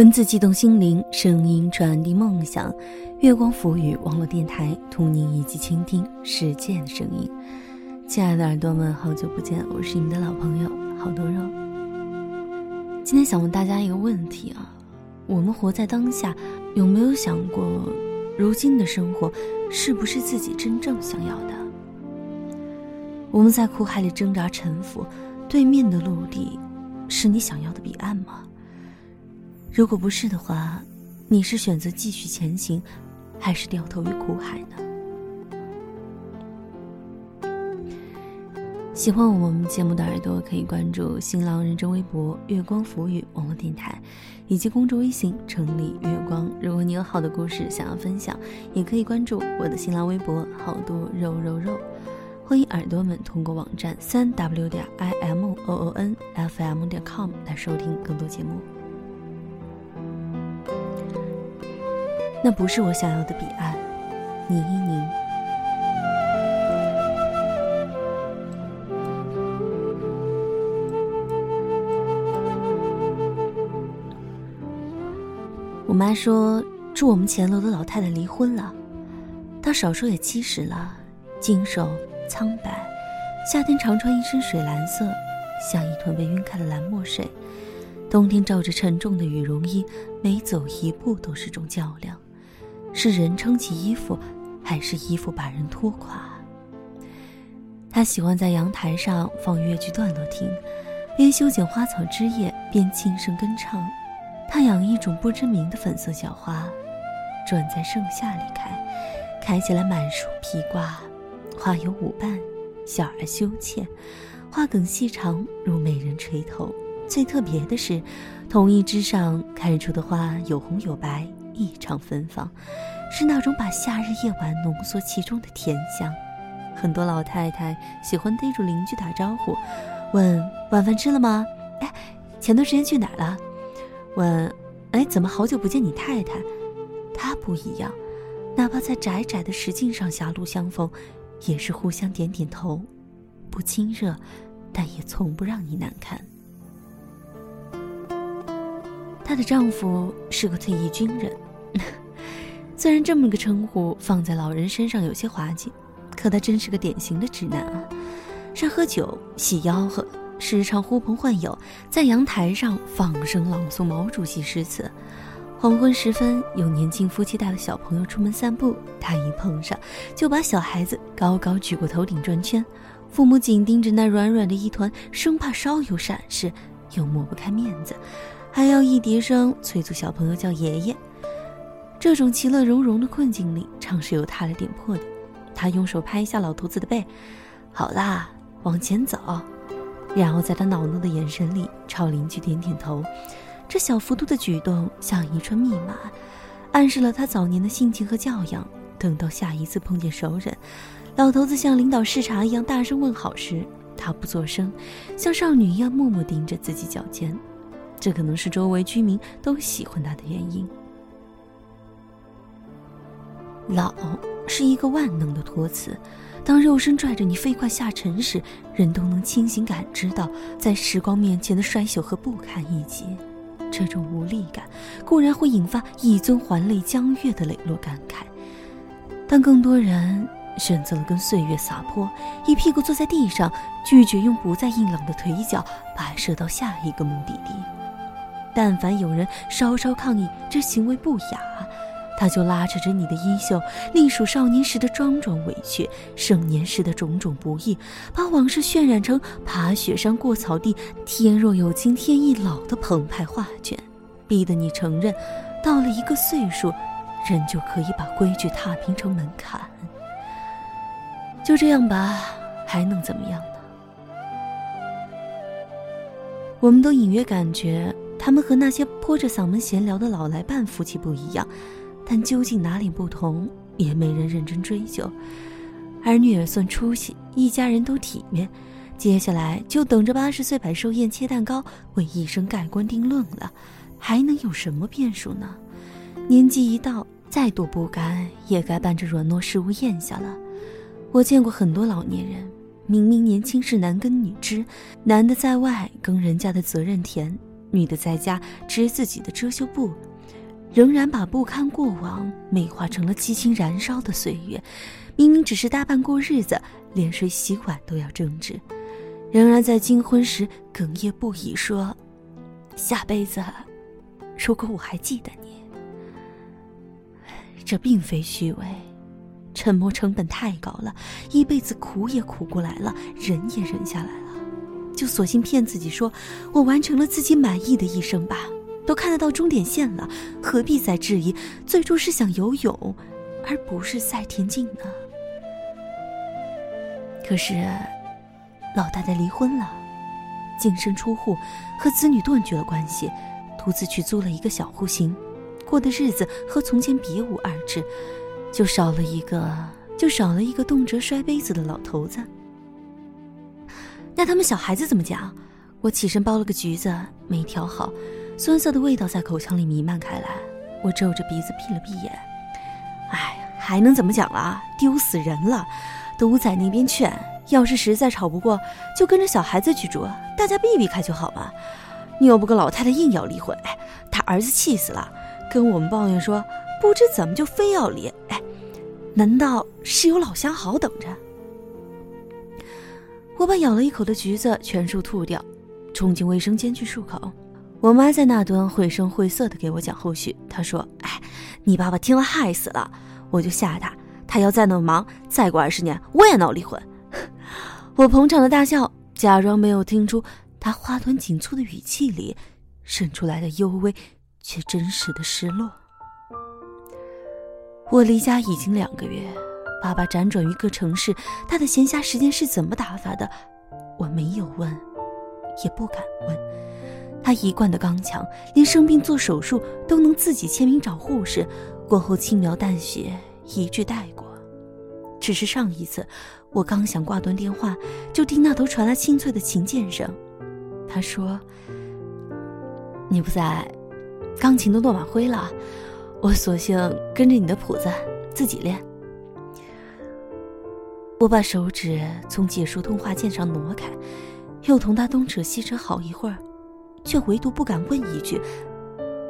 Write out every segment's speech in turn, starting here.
文字激动心灵，声音传递梦想。月光浮语网络电台，同您一起倾听世界的声音。亲爱的耳朵们，好久不见，我是你们的老朋友好多肉。今天想问大家一个问题啊：我们活在当下，有没有想过，如今的生活是不是自己真正想要的？我们在苦海里挣扎沉浮，对面的陆地，是你想要的彼岸吗？如果不是的话，你是选择继续前行，还是掉头于苦海呢？喜欢我们节目的耳朵可以关注新浪认真微博“月光浮语”网络电台，以及公众微信“城里月光”。如果你有好的故事想要分享，也可以关注我的新浪微博“好多肉肉肉”。欢迎耳朵们通过网站三 w 点 i m o o n f m 点 com 来收听更多节目。那不是我想要的彼岸，你一宁。我妈说，住我们前楼的老太太离婚了，她少说也七十了，精瘦苍白，夏天常穿一身水蓝色，像一团被晕开的蓝墨水；冬天罩着沉重的羽绒衣，每走一步都是种较量。是人撑起衣服，还是衣服把人拖垮？他喜欢在阳台上放越剧段落听，边修剪花草枝叶边轻声跟唱。他养一种不知名的粉色小花，转在盛夏里开，开起来满树披挂，花有五瓣，小而羞怯，花梗细长如美人垂头。最特别的是，同一枝上开出的花有红有白。异常芬芳，是那种把夏日夜晚浓缩其中的甜香。很多老太太喜欢逮住邻居打招呼，问晚饭吃了吗？哎，前段时间去哪了？问，哎，怎么好久不见你太太？她不一样，哪怕在窄窄的石径上狭路相逢，也是互相点点头，不亲热，但也从不让你难堪。她的丈夫是个退役军人。虽然这么个称呼放在老人身上有些滑稽，可他真是个典型的直男啊！善喝酒、喜吆喝，时常呼朋唤友，在阳台上放声朗诵毛主席诗词。黄昏时分，有年轻夫妻带了小朋友出门散步，他一碰上，就把小孩子高高举过头顶转圈。父母紧盯着那软软的一团，生怕稍有闪失，又抹不开面子，还要一叠声催促小朋友叫爷爷。这种其乐融融的困境里，常是由他来点破的。他用手拍一下老头子的背，好啦，往前走。然后在他恼怒的眼神里，朝邻居点点头。这小幅度的举动像一串密码，暗示了他早年的性情和教养。等到下一次碰见熟人，老头子像领导视察一样大声问好时，他不作声，像少女一样默默盯着自己脚尖。这可能是周围居民都喜欢他的原因。老是一个万能的托词，当肉身拽着你飞快下沉时，人都能清醒感知到在时光面前的衰朽和不堪一击。这种无力感固然会引发一尊还酹江月的磊落感慨，但更多人选择了跟岁月撒泼，一屁股坐在地上，拒绝用不再硬朗的腿脚跋涉到下一个目的地。但凡有人稍稍抗议这行为不雅，他就拉扯着你的衣袖，历数少年时的桩桩委屈，盛年时的种种不易，把往事渲染成爬雪山过草地，天若有情天亦老的澎湃画卷，逼得你承认，到了一个岁数，人就可以把规矩踏平成门槛。就这样吧，还能怎么样呢？我们都隐约感觉，他们和那些泼着嗓门闲聊的老来伴夫妻不一样。但究竟哪里不同，也没人认真追究。儿女也算出息，一家人都体面，接下来就等着八十岁摆寿宴、切蛋糕，为一生盖棺定论了。还能有什么变数呢？年纪一到，再多不甘也该伴着软糯食物咽下了。我见过很多老年人，明明年轻是男耕女织，男的在外耕人家的责任田，女的在家织自己的遮羞布，仍然把不堪过往美化成了激情燃烧的岁月。明明只是搭伴过日子，连睡洗碗都要争执，仍然在金婚时哽咽不已，说：“下辈子，如果我还记得你。”这并非虚伪，沉默成本太高了，一辈子苦也苦过来了，忍也忍下来了，就索性骗自己说：“我完成了自己满意的一生吧，都看得到终点线了，何必再质疑？最初是想游泳，而不是赛田径呢？”可是，老太太离婚了，净身出户，和子女断绝了关系，独自去租了一个小户型，过的日子和从前别无二致，就少了一个，就少了一个动辄摔杯子的老头子。那他们小孩子怎么讲？我起身剥了个橘子，没挑好，酸涩的味道在口腔里弥漫开来。我皱着鼻子闭了闭眼，哎，还能怎么讲了？丢死人了！都在那边劝，要是实在吵不过，就跟着小孩子去住，大家避避开就好嘛。拗不过老太太硬要离婚，哎，他儿子气死了，跟我们抱怨说，不知怎么就非要离，哎，难道是有老相好等着？我把咬了一口的橘子全数吐掉，冲进卫生间去漱口。我妈在那端绘声绘色的给我讲后续，她说：“哎，你爸爸听了害死了。”我就吓他。他要再那么忙，再过二十年我也闹离婚。我捧场的大笑，假装没有听出他花团锦簇的语气里渗出来的幽微却真实的失落。我离家已经两个月，爸爸辗转于各城市，他的闲暇时间是怎么打发的？我没有问，也不敢问。他一贯的刚强，连生病做手术都能自己签名找护士，过后轻描淡写。一句带过，只是上一次，我刚想挂断电话，就听那头传来清脆的琴键声。他说：“你不在，钢琴都落满灰了，我索性跟着你的谱子自己练。”我把手指从解说通话键上挪开，又同他东扯西扯好一会儿，却唯独不敢问一句：“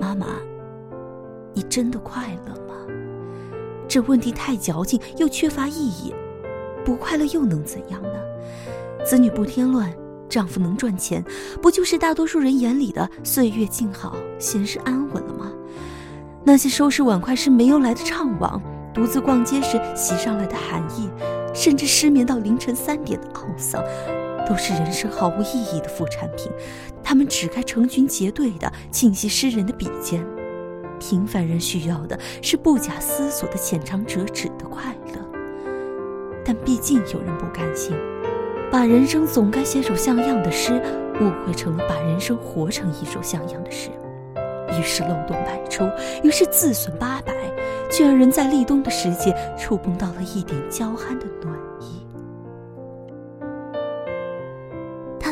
妈妈，你真的快乐吗？”这问题太矫情又缺乏意义，不快乐又能怎样呢？子女不添乱，丈夫能赚钱，不就是大多数人眼里的岁月静好、闲适安稳了吗？那些收拾碗筷时没由来的怅惘，独自逛街时袭上来的寒意，甚至失眠到凌晨三点的懊丧，都是人生毫无意义的副产品。他们只该成群结队地侵袭诗人的笔尖。平凡人需要的是不假思索的浅尝辄止的快乐，但毕竟有人不甘心，把人生总该写首像样的诗误会成了把人生活成一首像样的诗，于是漏洞百出，于是自损八百，却让人在立冬的时节触碰到了一点娇憨的暖。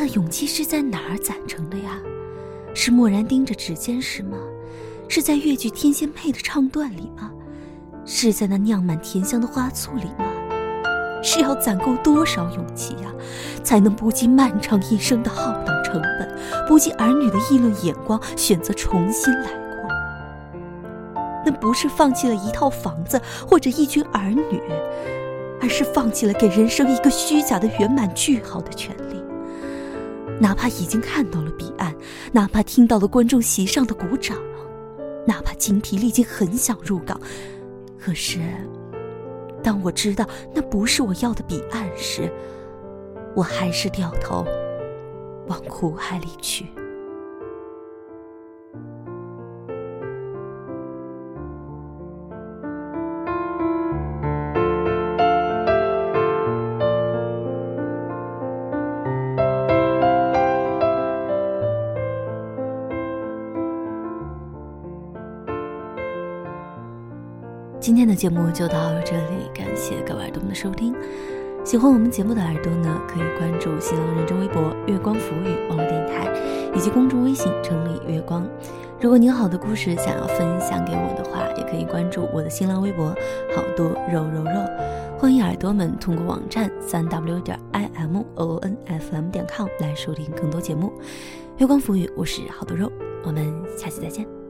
的勇气是在哪儿攒成的呀？是蓦然盯着指尖时吗？是在越剧《天仙配》的唱段里吗？是在那酿满甜香的花醋里吗？是要攒够多少勇气呀，才能不计漫长一生的浩荡成本，不计儿女的议论眼光，选择重新来过？那不是放弃了一套房子或者一群儿女，而是放弃了给人生一个虚假的圆满句号的权利。哪怕已经看到了彼岸，哪怕听到了观众席上的鼓掌。哪怕精疲力尽，很想入港，可是，当我知道那不是我要的彼岸时，我还是掉头往苦海里去。今天的节目就到这里，感谢各位耳朵们的收听。喜欢我们节目的耳朵呢，可以关注新浪认证微博“月光浮语”网络电台，以及公众微信“城里月光”。如果你有好的故事想要分享给我的话，也可以关注我的新浪微博“好多肉肉肉”。欢迎耳朵们通过网站三 w 点 i m o n f m 点 com 来收听更多节目。月光浮语，我是好多肉，我们下期再见。